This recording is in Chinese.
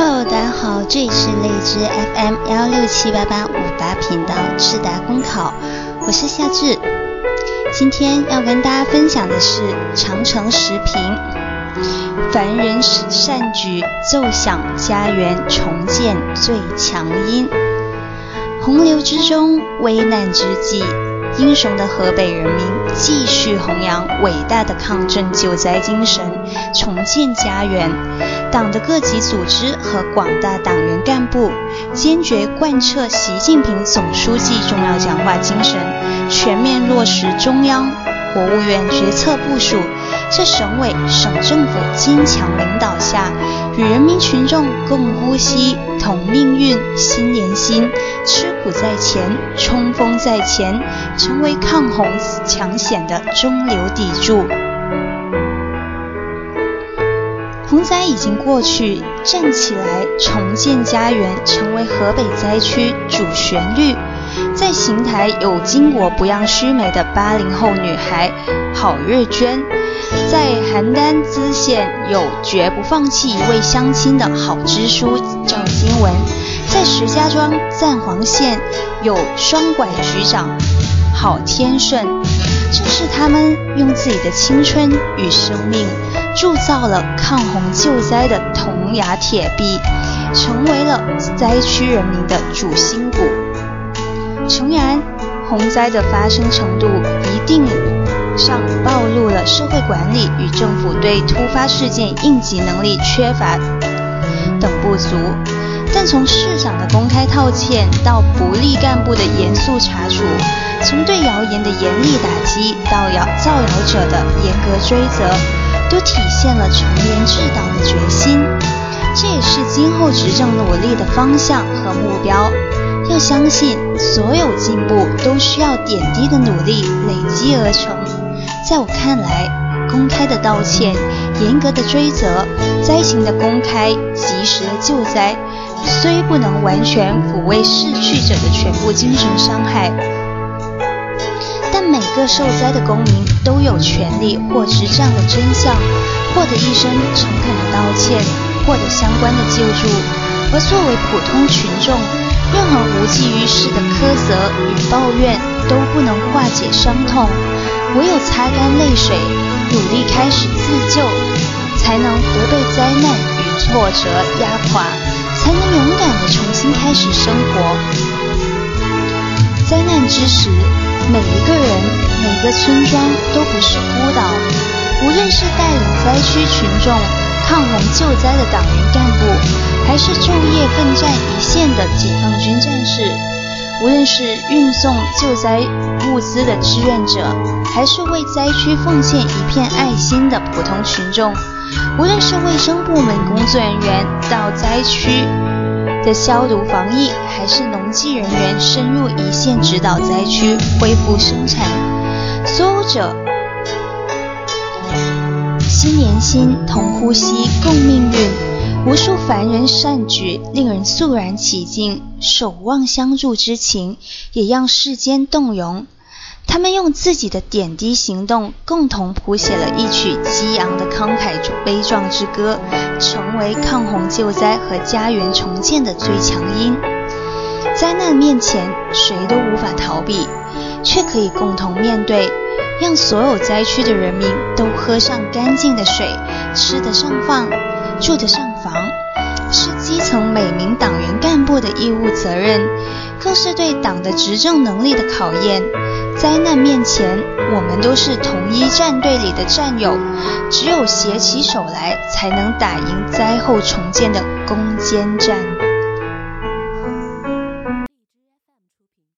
Hello，大家好，这里是荔枝 FM 幺六七八八五八频道智达公考，我是夏至。今天要跟大家分享的是长城时评：凡人善举，奏响家园重建最强音。洪流之中，危难之际，英雄的河北人民继续弘扬伟大的抗震救灾精神，重建家园。党的各级组织和广大党员干部坚决贯彻习近平总书记重要讲话精神，全面落实中央、国务院决策部署，在省委、省政府坚强领导下，与人民群众共呼吸、同命运、心连心，吃苦在前、冲锋在前，成为抗洪抢险的中流砥柱。灾已经过去，站起来，重建家园，成为河北灾区主旋律。在邢台有巾帼不让须眉的八零后女孩郝月娟，在邯郸资县有绝不放弃一位乡亲的好支书赵金文，在石家庄赞皇县有双拐局长郝天顺，正是他们用自己的青春与生命。铸造了抗洪救灾的铜牙铁臂，成为了灾区人民的主心骨。诚然，洪灾的发生程度一定上暴露了社会管理与政府对突发事件应急能力缺乏等不足。但从市长的公开道歉到不利干部的严肃查处，从对谣言的严厉打击到谣造谣者的严格追责。都体现了从严治党的决心，这也是今后执政努力的方向和目标。要相信，所有进步都需要点滴的努力累积而成。在我看来，公开的道歉、严格的追责、灾情的公开、及时的救灾，虽不能完全抚慰逝去者的全部精神伤害。但每个受灾的公民都有权利获知这样的真相，获得一声诚恳的道歉，获得相关的救助。而作为普通群众，任何无济于事的苛责与抱怨都不能化解伤痛，唯有擦干泪水，努力开始自救，才能不被灾难与挫折压垮，才能勇敢地重新开始生活。灾难之时。每一个人，每个村庄都不是孤岛。无论是带领灾区群众抗洪救灾的党员干部，还是昼夜奋战一线的解放军战士，无论是运送救灾物资的志愿者，还是为灾区奉献一片爱心的普通群众，无论是卫生部门工作人员到灾区。的消毒防疫，还是农技人员深入一线指导灾区恢复生产，所有者心连心，同呼吸，共命运。无数凡人善举，令人肃然起敬，守望相助之情，也让世间动容。他们用自己的点滴行动，共同谱写了一曲激昂的慷慨悲壮之歌，成为抗洪救灾和家园重建的最强音。灾难面前，谁都无法逃避，却可以共同面对，让所有灾区的人民都喝上干净的水，吃得上饭，住得上房，是基层每名党员干部的义务责任，更是对党的执政能力的考验。灾难面前，我们都是同一战队里的战友，只有携起手来，才能打赢灾后重建的攻坚战。